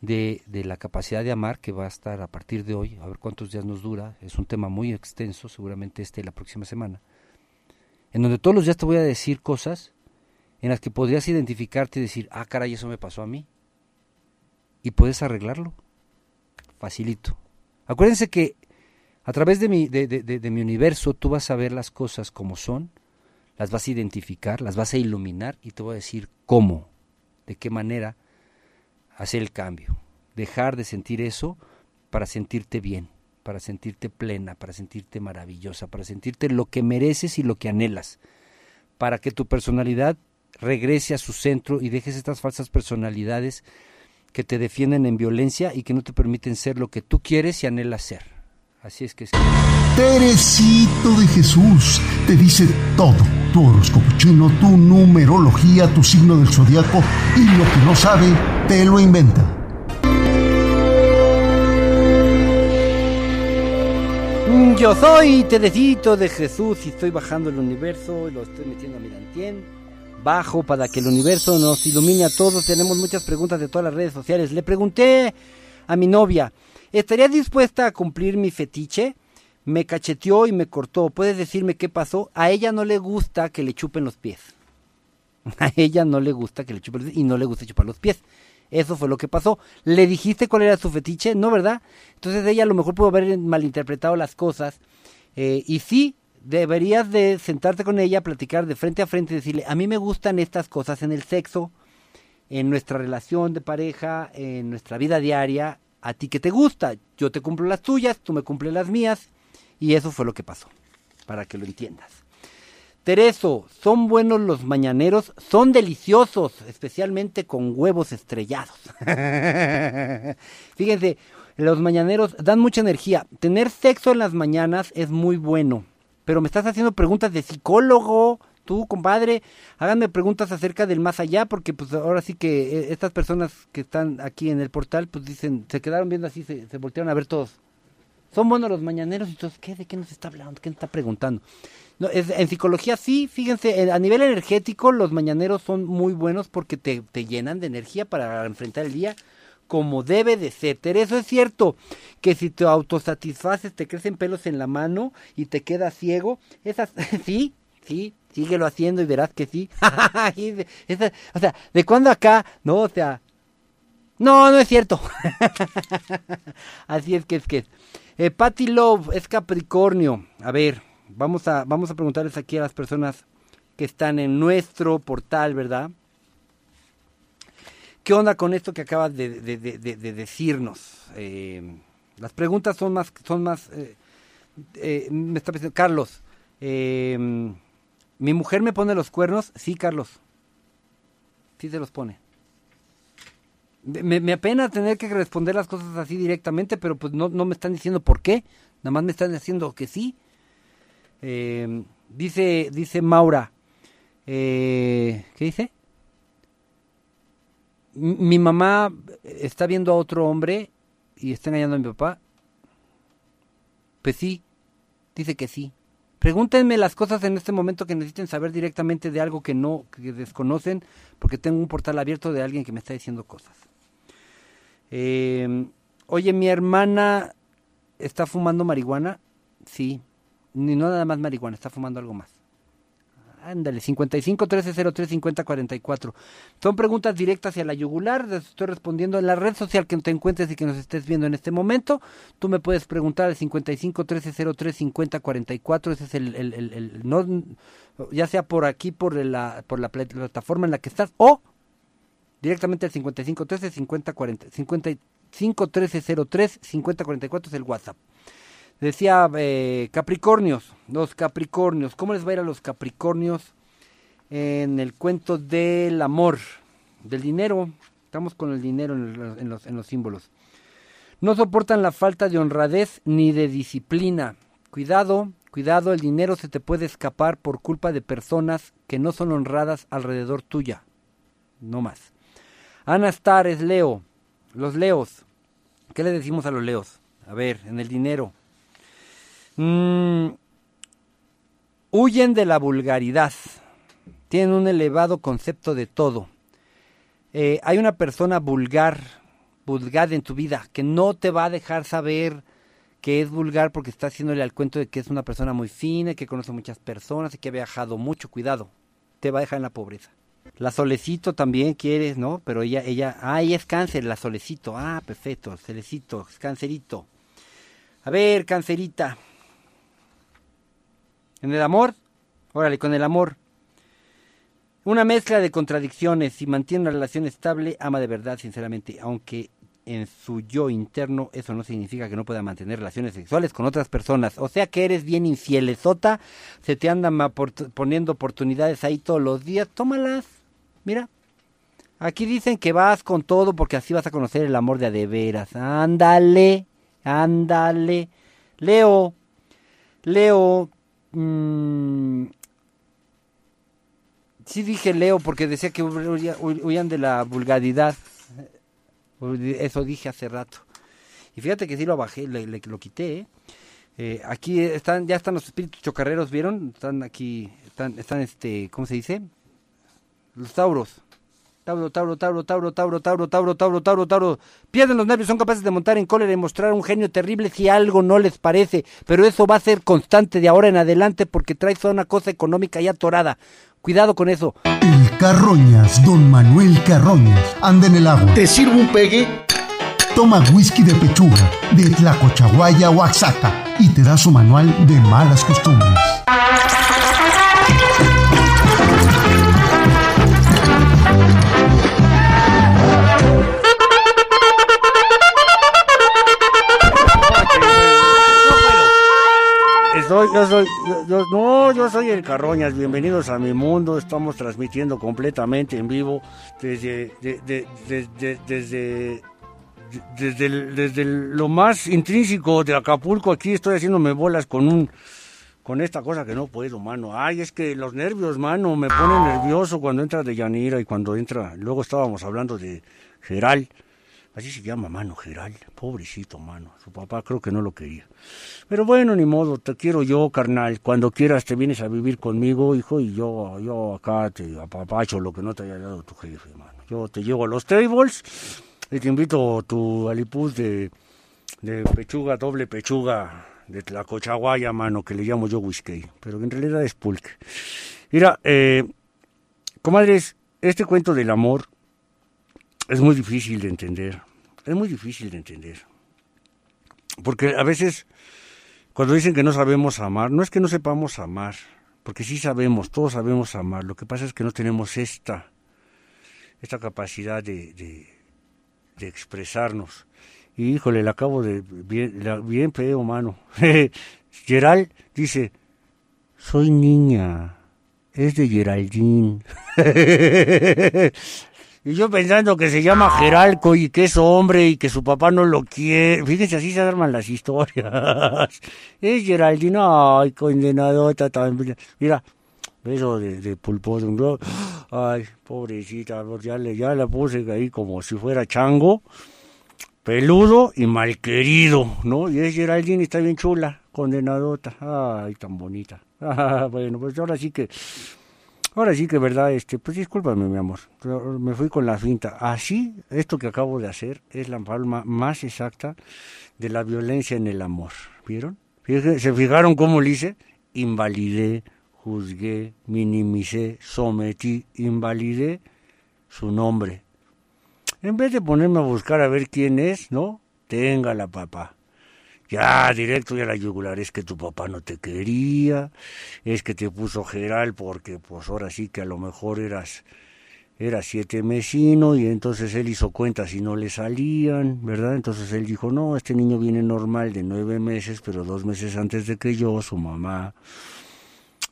de, de, la capacidad de amar que va a estar a partir de hoy, a ver cuántos días nos dura, es un tema muy extenso, seguramente este y la próxima semana, en donde todos los días te voy a decir cosas en las que podrías identificarte y decir, ah, caray, eso me pasó a mí. Y puedes arreglarlo. Facilito. Acuérdense que a través de mi, de, de, de, mi universo tú vas a ver las cosas como son, las vas a identificar, las vas a iluminar y te voy a decir cómo, de qué manera hacer el cambio. Dejar de sentir eso para sentirte bien, para sentirte plena, para sentirte maravillosa, para sentirte lo que mereces y lo que anhelas, para que tu personalidad regrese a su centro y dejes estas falsas personalidades que te defienden en violencia y que no te permiten ser lo que tú quieres y anhelas ser. Así es que es. Teresito de Jesús te dice todo. Tu horóscopo chino, tu numerología, tu signo del zodiaco y lo que no sabe, te lo inventa. Yo soy Teresito de Jesús y estoy bajando el universo y lo estoy metiendo a mi dantien bajo para que el universo nos ilumine a todos. Tenemos muchas preguntas de todas las redes sociales. Le pregunté a mi novia, ¿estaría dispuesta a cumplir mi fetiche? Me cacheteó y me cortó. ¿Puedes decirme qué pasó? A ella no le gusta que le chupen los pies. A ella no le gusta que le chupen los pies y no le gusta chupar los pies. Eso fue lo que pasó. ¿Le dijiste cuál era su fetiche? No, ¿verdad? Entonces ella a lo mejor pudo haber malinterpretado las cosas. Eh, y sí, deberías de sentarte con ella, platicar de frente a frente y decirle, a mí me gustan estas cosas en el sexo, en nuestra relación de pareja, en nuestra vida diaria, a ti que te gusta, yo te cumplo las tuyas, tú me cumples las mías, y eso fue lo que pasó, para que lo entiendas. Tereso, son buenos los mañaneros, son deliciosos, especialmente con huevos estrellados. Fíjense, los mañaneros dan mucha energía. Tener sexo en las mañanas es muy bueno pero me estás haciendo preguntas de psicólogo, tú, compadre, háganme preguntas acerca del más allá, porque pues ahora sí que eh, estas personas que están aquí en el portal, pues dicen, se quedaron viendo así, se, se voltearon a ver todos. Son buenos los mañaneros, entonces, ¿qué? ¿De qué nos está hablando? ¿Qué nos está preguntando? No, es, en psicología sí, fíjense, a nivel energético los mañaneros son muy buenos porque te, te llenan de energía para enfrentar el día como debe de ser. Eso es cierto, que si te autosatisfaces, te crecen pelos en la mano y te quedas ciego. Esas, sí, sí, síguelo haciendo y verás que sí. O sea, ¿de cuándo acá? No, o sea, no, no es cierto. Así es que es que. Eh, Patty Love es Capricornio. A ver, vamos a, vamos a preguntarles aquí a las personas que están en nuestro portal, ¿verdad? ¿Qué onda con esto que acabas de decirnos? Eh, las preguntas son más, son más. eh, eh, me está diciendo Carlos. eh, ¿Mi mujer me pone los cuernos? Sí, Carlos. Sí se los pone. Me, me apena tener que responder las cosas así directamente, pero pues no, no me están diciendo por qué. Nada más me están diciendo que sí. Eh, dice, dice Maura. eh, ¿Qué dice? Mi mamá está viendo a otro hombre y está engañando a mi papá. Pues sí, dice que sí. Pregúntenme las cosas en este momento que necesiten saber directamente de algo que no, que desconocen, porque tengo un portal abierto de alguien que me está diciendo cosas. Eh, oye, mi hermana está fumando marihuana. Sí, ni no nada más marihuana, está fumando algo más. Ándale, 55 1303 50 44. Son preguntas directas hacia la yugular. les Estoy respondiendo en la red social que te encuentres y que nos estés viendo en este momento. Tú me puedes preguntar al 55 1303 50 44. Ese es el, el- el- no, ya sea por aquí, por la, por la pla- plataforma en la que estás, o directamente al 55 13 50 40. 55 1303 50 44 es el WhatsApp. Decía eh, Capricornios, los Capricornios. ¿Cómo les va a ir a los Capricornios en el cuento del amor, del dinero? Estamos con el dinero en, los, símbolos. No soportan la falta de honradez ni de disciplina. Cuidado, cuidado, el dinero se te puede escapar por culpa de personas que no son honradas alrededor tuya. No más. Ana Star es Leo. Los Leos. ¿Qué le decimos a los Leos? A ver, en el dinero. Mm, huyen de la vulgaridad. Tienen un elevado concepto de todo. Eh, hay una persona vulgar, vulgar en tu vida, que no te va a dejar saber que es vulgar porque está haciéndole al cuento de que es una persona muy fina, que conoce muchas personas y que ha viajado mucho. Cuidado, te va a dejar en la pobreza. La Solecito también quieres, ¿no? Pero ella, ella, ah, ella es cáncer, la Solecito. Ah, perfecto, Solecito, cancerito. A ver, cancerita. En el amor, órale, con el amor. Una mezcla de contradicciones. Si mantiene una relación estable, ama de verdad, sinceramente. Aunque en su yo interno eso no significa que no pueda mantener relaciones sexuales con otras personas. O sea que eres bien infielesota, se te andan poniendo oportunidades ahí todos los días. Tómalas. Mira. Aquí dicen que vas con todo porque así vas a conocer el amor de a de veras. Ándale, ándale. Leo, Leo, mm, sí dije Leo porque decía que huyan de la vulgaridad. Eso dije hace rato. Y fíjate que sí lo bajé, le, le- lo quité. ¿eh? Eh, aquí están, ya están los espíritus chocarreros, ¿vieron? Están aquí, están, están este, ¿cómo se dice? Los tauros. Tauro, Tauro, Tauro, Tauro, Tauro, Tauro, Tauro, Tauro, Tauro, Tauro. Pierden los nervios, son capaces de montar en cólera y mostrar un genio terrible si algo no les parece. Pero eso va a ser constante de ahora en adelante porque traes una cosa económica ya atorada. Cuidado con eso. El Carroñas, don Manuel Carroñas, anda en el agua. ¿Te sirvo un pegue? Toma whisky de pechuga, de Tlacochahuaya, Oaxaca, y te da su manual de malas costumbres. Estoy, yo soy, yo- yo- no, yo soy el Carroñas, bienvenidos a mi mundo, estamos transmitiendo completamente en vivo desde, de- de- de- de- desde, desde, el- desde lo más intrínseco de Acapulco, aquí estoy haciéndome bolas con un, con esta cosa que no puedo, mano. Ay, es que los nervios, mano, me ponen nervioso cuando entra de Yanira y cuando entra, luego estábamos hablando de Geral, así se llama, mano, Geral, pobrecito, mano, su papá creo que no lo quería. Pero bueno, ni modo, te quiero yo, carnal. Cuando quieras te vienes a vivir conmigo, hijo, y yo, yo acá te apapacho lo que no te haya dado tu jefe, mano. Yo te llevo a los tables Y te invito tu alipuz de, de pechuga, doble pechuga, de tlacochaguaya, mano, que le llamo yo whisky, pero en realidad es pulque. Mira, eh, comadres, este cuento del amor es muy difícil de entender. Es muy difícil de entender. Porque a veces, cuando dicen que no sabemos amar, no es que no sepamos amar, porque sí sabemos, todos sabemos amar. Lo que pasa es que no tenemos esta, esta capacidad de, de, expresarnos. Y híjole, le acabo de. Bien, la- bien feo, mano. Gerald dice: Soy niña. Es de Geraldine. y yo pensando que se llama Geralco y que es hombre y que su papá no lo quiere. Fíjense, así se arman las historias. es Geraldine. Ay, condenadota también. Mira, beso de, de pulpo de un globo. Ay, pobrecita, ya le, ya la puse ahí como si fuera chango peludo y malquerido, ¿no? Y es Geraldine, está bien chula, condenadota, ay, tan bonita. Ah, bueno, pues ahora sí que, ahora sí que, verdad, este, pues discúlpame, mi amor, me fui con la finta. Así, esto que acabo de hacer es la palma más exacta de la violencia en el amor, ¿vieron? ¿Se fijaron cómo le hice? Invalidé, juzgué, minimicé, sometí, invalidé su nombre, en vez de ponerme a buscar a ver quién es, ¿no? Téngala, papá. Ya, directo y a la yugular, es que tu papá no te quería, es que te puso Geral porque pues ahora sí que a lo mejor eras, eras siete mesino y entonces él hizo cuentas y no le salían, ¿verdad? Entonces él dijo, no, este niño viene normal de nueve meses, pero dos meses antes de que yo, su mamá,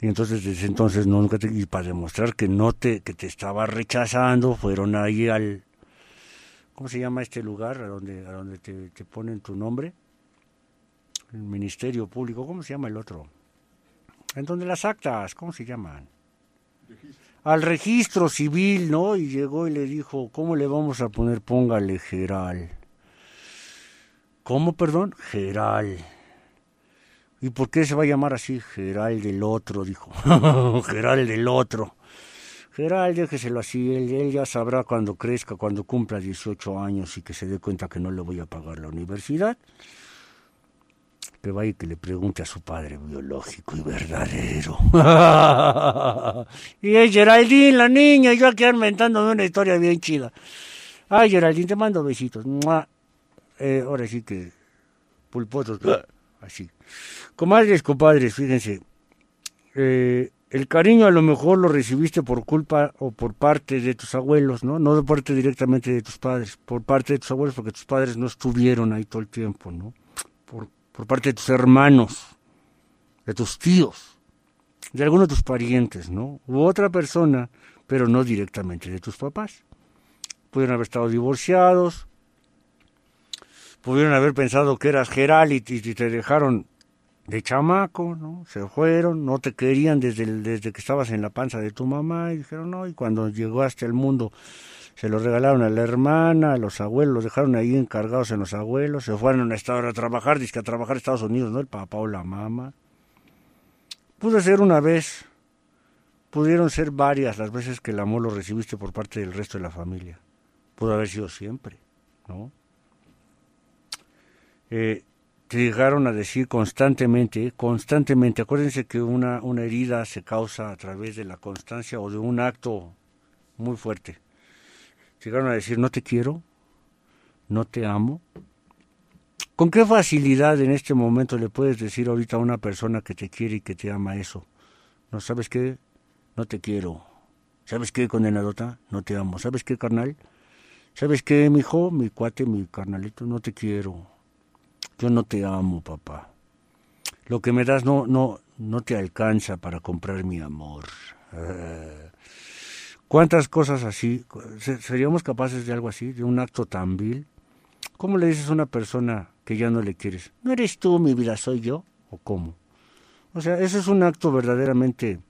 y entonces desde entonces nunca te, y para demostrar que no te, que te estaba rechazando, fueron ahí al, ¿cómo se llama este lugar a donde, a donde te ponen tu nombre? El Ministerio Público, ¿cómo se llama el otro? En donde las actas, ¿cómo se llaman? Al registro civil, ¿no? Y llegó y le dijo, ¿cómo le vamos a poner? Póngale Geral. ¿Cómo, perdón? Geral. ¿Y por qué se va a llamar así? Geral del otro, dijo. Geral del otro. Geral, déjeselo así, él, él ya sabrá cuando crezca, cuando cumpla 18 años y que se dé cuenta que no le voy a pagar la universidad. Que vaya y que le pregunte a su padre biológico y verdadero. y es Geraldine, la niña, y yo aquí inventándome una historia bien chida. Ay, Geraldine, te mando besitos. Eh, ahora sí que pulposos, así. Comadres, compadres, fíjense. Eh, el cariño a lo mejor lo recibiste por culpa o por parte de tus abuelos, ¿no? No de parte directamente de tus padres, por parte de tus abuelos, porque tus padres no estuvieron ahí todo el tiempo, ¿no? Por, parte de tus hermanos, de tus tíos, de algunos de tus parientes, ¿no? U otra persona, pero no directamente de tus papás. Pudieron haber estado divorciados, pudieron haber pensado que eras geral y, te dejaron de chamaco, ¿no? Se fueron, no te querían desde, desde que estabas en la panza de tu mamá y dijeron, no, y cuando llegaste al mundo se lo regalaron a la hermana, a los abuelos, los dejaron ahí encargados en los abuelos, se fueron a, Estados- a trabajar, dizque a trabajar a Estados Unidos, ¿no? El papá o la mamá. Pudo ser una vez, pudieron ser varias las veces que el amor lo recibiste por parte del resto de la familia. Pudo haber sido siempre, ¿no? Eh, te llegaron a decir constantemente, constantemente, acuérdense que una, una herida se causa a través de la constancia o de un acto muy fuerte. Llegaron a decir, no te quiero, no te amo. ¿Con qué facilidad en este momento le puedes decir ahorita a una persona que te quiere y que te ama eso? ¿No sabes qué? No te quiero. ¿Sabes qué, condenadota? No te amo. ¿Sabes qué, carnal? ¿Sabes qué, mi hijo, mi cuate, mi carnalito? No te quiero. Yo no te amo, papá. Lo que me das no, no, no te alcanza para comprar mi amor. ¿Cuántas cosas así? se- ¿Seríamos capaces de algo así? ¿De un acto tan vil? ¿Cómo le dices a una persona que ya no le quieres? ¿No eres tú, mi vida, soy yo? ¿O cómo? O sea, eso es un acto verdaderamente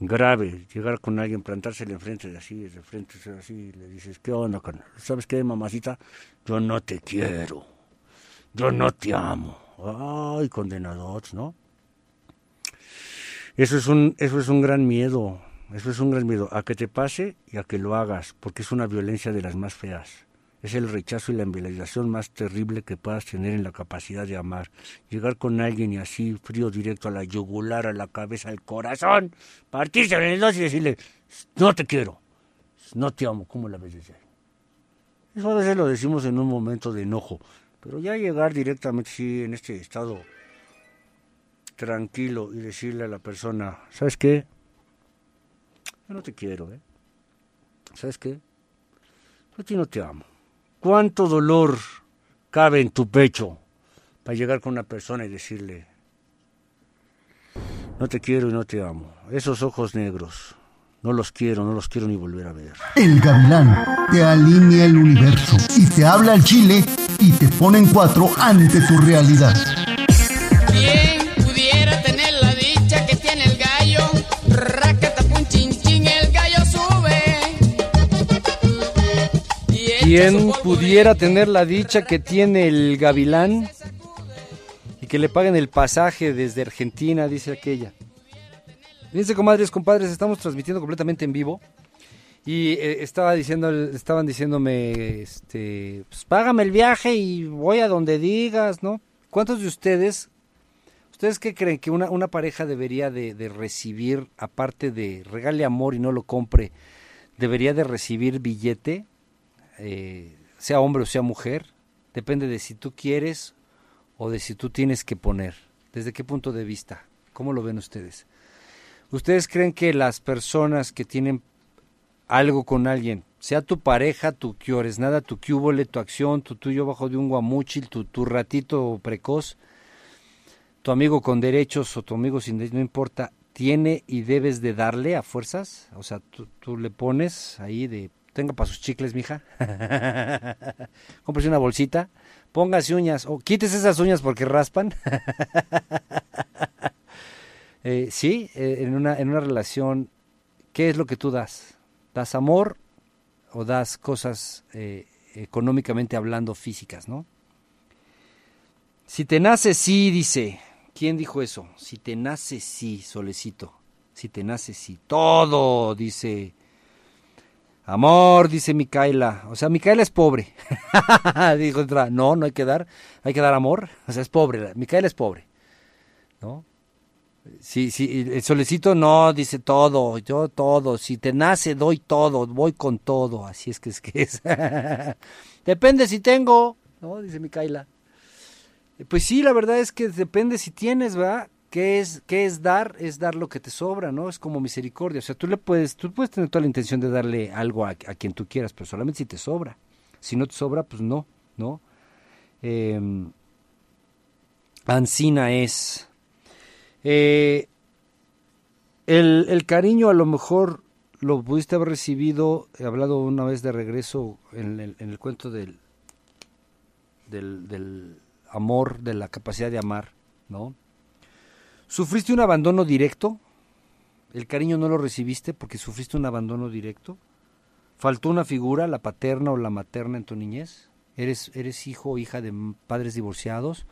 grave. Llegar con alguien, plantársele enfrente de así, de frente así, y le dices, ¿qué onda, carnal? ¿Sabes qué, mamacita? Yo no te quiero. Yo no te amo. Ay, condenados, ¿no? Eso es un, eso es un gran miedo. Eso es un gran miedo. A que te pase y a que lo hagas, porque es una violencia de las más feas. es el rechazo y la invalidación más terrible que puedas tener en la capacidad de amar. Llegar con alguien y así, frío directo a la yugular, a la cabeza, al corazón, partirse en el dos y decirle, no te quiero, no te amo, ¿cómo la ves ahí? Eso a veces lo decimos en un momento de enojo, pero ya llegar directamente sí, en este estado tranquilo y decirle a la persona, ¿sabes qué? Yo no te quiero, ¿eh? ¿Sabes qué? Yo a ti no te amo. ¿Cuánto dolor cabe en tu pecho para llegar con una persona y decirle, no te quiero y no te amo? Esos ojos negros, no los quiero, no los quiero ni volver a ver. El gavilán te alinea el universo y te habla al chile y te pone en cuatro ante tu realidad. Y echa ¿Quién su polvo pudiera tener la dicha que tiene el gavilán y que le paguen el pasaje desde Argentina, dice aquella? Fíjense, comadres, compadres, estamos transmitiendo completamente en vivo. Y eh, estaba diciendo, estaban diciéndome, este, pues págame el viaje y voy a donde digas, ¿no? ¿Cuántos de ustedes, ustedes qué creen que una, una pareja debería de, de recibir, aparte de regale amor y no lo compre, debería de recibir billete, eh, sea hombre o sea mujer? Depende de si tú quieres o de si tú tienes que poner. ¿Desde qué punto de vista? ¿Cómo lo ven ustedes? ¿Ustedes creen que las personas que tienen algo con alguien, sea tu pareja, tu quiores, nada, tu cubole, tu acción, tu tuyo bajo de un guamuchil, tu, tu ratito precoz, tu amigo con derechos o tu amigo sin derechos, no importa, tiene y debes de darle a fuerzas? O sea, tú, tú le pones ahí de, tenga para sus chicles, mija, cómprese una bolsita, póngase uñas, o quítese esas uñas porque raspan. Eh, sí, eh, en, una, en una relación, ¿qué es lo que tú das? ¿Das amor o das cosas eh, económicamente hablando físicas, no? Si te nace sí, dice. ¿Quién dijo eso? Si te nace sí, solecito. Si te nace sí. Todo, dice. Amor, dice Micaela. O sea, Micaela es pobre. dijo otra. No, no hay que dar. Hay que dar amor. O sea, es pobre. Micaela es pobre. ¿No? Sí, sí, el solecito no, dice todo, yo todo, si te nace doy todo, voy con todo, así es que es que es. depende si tengo, ¿no? Dice Micaela. Eh, Pues sí, la verdad es que depende si tienes, ¿verdad? ¿Qué es, qué es dar? Es dar lo que te sobra, ¿no? Es como misericordia. O sea, tú le puedes, tú puedes tener toda la intención de darle algo a, quien tú quieras, pero solamente si te sobra. Si no te sobra, pues no, ¿no? Eh, Ancina es. Eh, el, el cariño a lo mejor lo pudiste haber recibido, he hablado una vez de regreso en el, en el cuento del, del, del amor, de la capacidad de amar, ¿no? ¿Sufriste un abandono directo? ¿El cariño no lo recibiste porque sufriste un abandono directo? ¿Faltó una figura, la paterna o la materna en tu niñez? ¿Eres, eres hijo o hija de padres divorciados?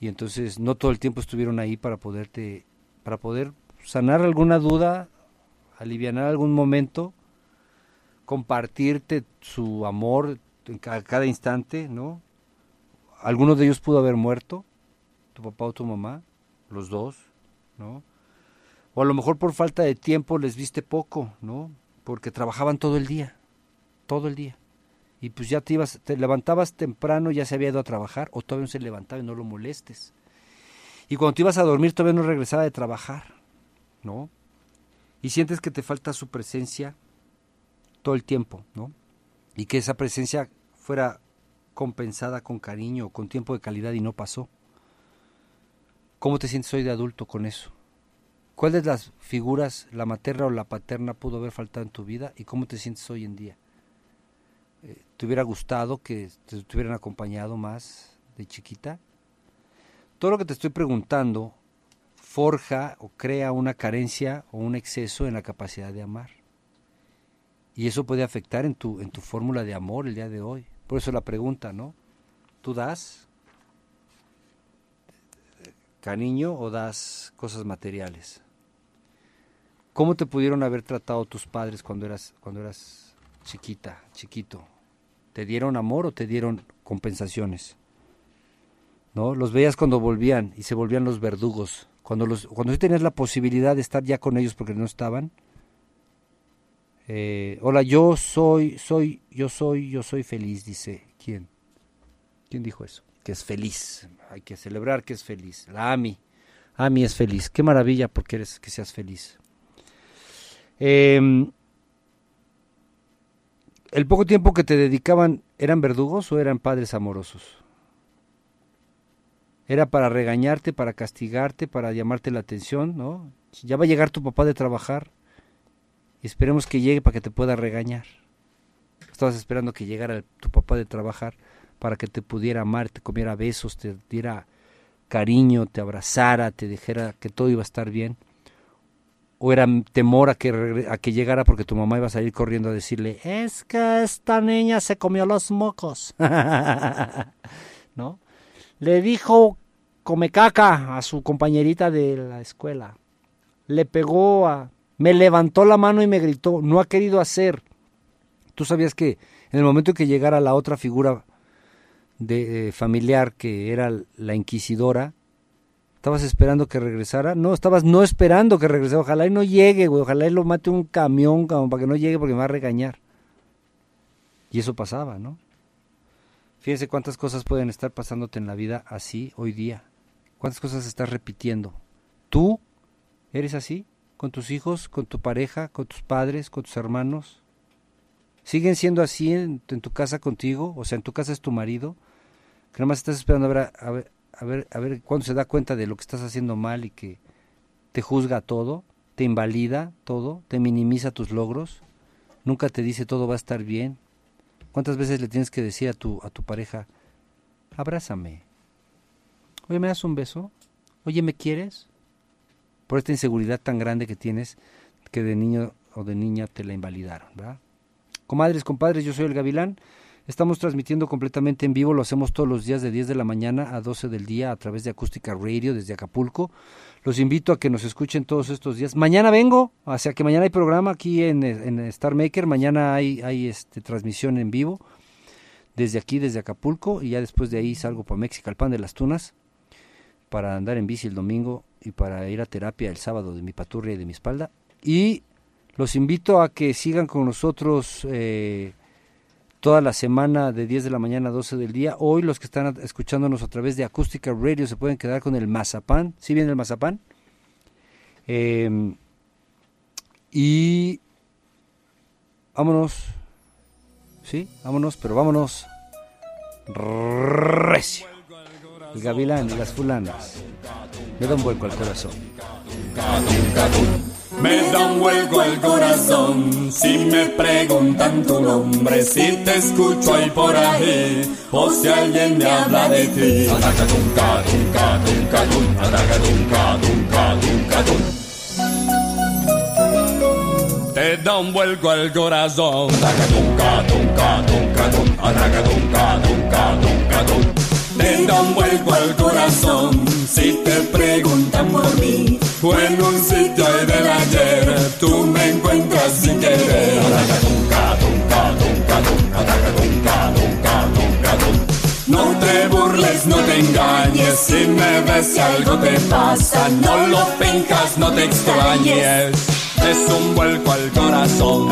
y entonces no todo el tiempo estuvieron ahí para poderte para poder sanar alguna duda aliviar algún momento compartirte su amor ca- cada instante no alguno de ellos pudo haber muerto tu papá o tu mamá los dos no o a lo mejor por falta de tiempo les viste poco no porque trabajaban todo el día todo el día y pues ya te ibas, te levantabas temprano, ya se había ido a trabajar, o todavía no se levantaba y no lo molestes. Y cuando te ibas a dormir todavía no regresaba de trabajar, ¿no? Y sientes que te falta su presencia todo el tiempo, ¿no? Y que esa presencia fuera compensada con cariño, con tiempo de calidad y no pasó. ¿Cómo te sientes hoy de adulto con eso? ¿Cuál de las figuras, la materna o la paterna, pudo haber faltado en tu vida y cómo te sientes hoy en día? Eh, ¿Te hubiera gustado que te, te hubieran acompañado más de chiquita? Todo lo que te estoy preguntando forja o crea una carencia o un exceso en la capacidad de amar. Y eso puede afectar en tu, en tu fórmula de amor el día de hoy. Por eso la pregunta, ¿no? ¿Tú das cariño o das cosas materiales? ¿Cómo te pudieron haber tratado tus padres cuando eras, cuando eras chiquita, chiquito? ¿Te dieron amor o te dieron compensaciones? ¿No? Los veías cuando volvían y se volvían los verdugos. Cuando, los, cuando tú tenías la posibilidad de estar ya con ellos porque no estaban. Eh, hola, yo soy, soy, yo soy, yo soy feliz, dice. ¿Quién? ¿Quién dijo eso? Que es feliz. Hay que celebrar que es feliz. La Ami. Ami es feliz. Qué maravilla porque eres que seas feliz. Eh, ¿El poco tiempo que te dedicaban eran verdugos o eran padres amorosos? Era para regañarte, para castigarte, para llamarte la atención, ¿no? Ya va a llegar tu papá de trabajar y esperemos que llegue para que te pueda regañar. Estabas esperando que llegara tu papá de trabajar para que te pudiera amar, te comiera besos, te diera cariño, te abrazara, te dijera que todo iba a estar bien o era temor a que, a que llegara porque tu mamá iba a salir corriendo a decirle, es que esta niña se comió los mocos. ¿No? Le dijo come caca a su compañerita de la escuela. Le pegó a... Me levantó la mano y me gritó, no ha querido hacer. Tú sabías que en el momento en que llegara la otra figura de, eh, familiar que era la inquisidora, ¿Estabas esperando que regresara? No, estabas no esperando que regresara. Ojalá y no llegue, güey. Ojalá y lo mate un camión como para que no llegue porque me va a regañar. Y eso pasaba, ¿no? Fíjense cuántas cosas pueden estar pasándote en la vida así hoy día. ¿Cuántas cosas estás repitiendo? ¿Tú eres así? ¿Con tus hijos, con tu pareja, con tus padres, con tus hermanos? ¿Siguen siendo así en, tu casa contigo? O sea, en tu casa es tu marido. Que nada más estás esperando a ver, a ver, a ver, a ver cuándo se da cuenta de lo que estás haciendo mal y que te juzga todo, te invalida todo, te minimiza tus logros, nunca te dice todo va a estar bien. ¿Cuántas veces le tienes que decir a tu, a tu pareja, abrázame? Oye, ¿me das un beso? Oye, ¿me quieres? Por esta inseguridad tan grande que tienes que de niño o de niña te la invalidaron, ¿verdad? Comadres, compadres, yo soy el Gavilán. Estamos transmitiendo completamente en vivo, lo hacemos todos los días de 10 de la mañana a 12 del día a través de Acústica Radio desde Acapulco. Los invito a que nos escuchen todos estos días. Mañana vengo, o sea que mañana hay programa aquí en, Star Maker, mañana hay, hay este, transmisión en vivo desde aquí, desde Acapulco, y ya después de ahí salgo para México, al pan de las tunas, para andar en bici el domingo y para ir a terapia el sábado de mi paturria y de mi espalda. Y los invito a que sigan con nosotros. Eh, toda la semana de 10 de la mañana a 12 del día. Hoy los que están escuchándonos a través de Acústica Radio se pueden quedar con el mazapán. ¿Sí viene el mazapán? Eh, y vámonos. Sí, vámonos, pero vámonos. Recio. El gavilán y las fulanas me dan vuelco al corazón. Me da un vuelco al corazón si me preguntan tu nombre, si te escucho ahí por ahí, o si alguien me habla de ti. Te da un vuelco al corazón. Te da un vuelco al corazón si te preguntan por mí. O en un sitio del ayer tú me encuentras sin querer. No te burles, no te engañes, si me ves si algo te pasa, no lo finjas, no te extrañes. Es un vuelco al corazón.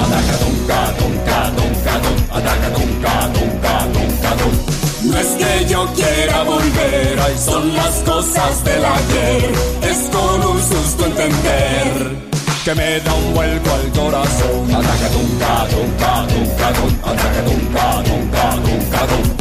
No es que yo quiera volver, ay, son las cosas del ayer. Es con un susto entender que me da un vuelco al corazón. Ataca, tunca, tunca, tunca, tunca, ataca, tunca, tunca, tunca, tunca.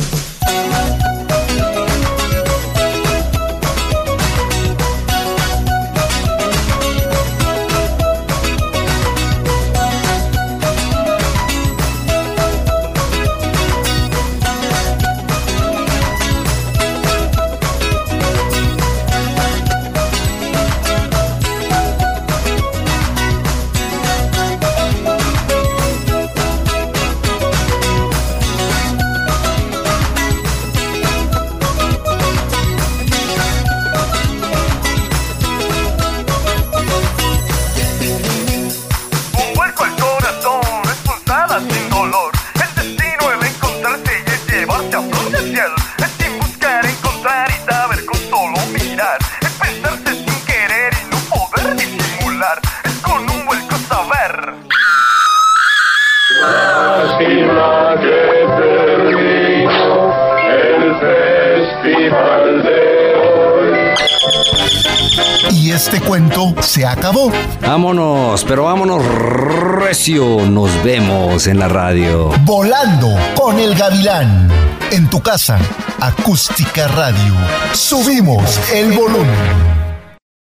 En la radio. Volando con el gavilán. En tu casa, acústica radio. Subimos el volumen.